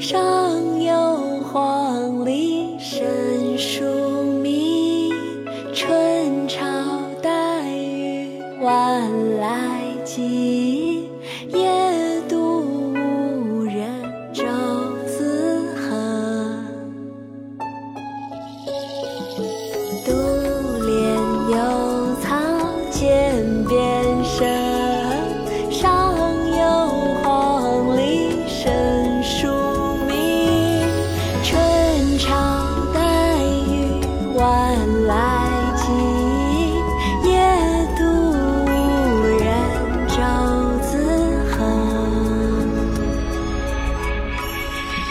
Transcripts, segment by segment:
上有黄鹂深树鸣春潮带雨晚来急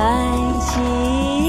爱情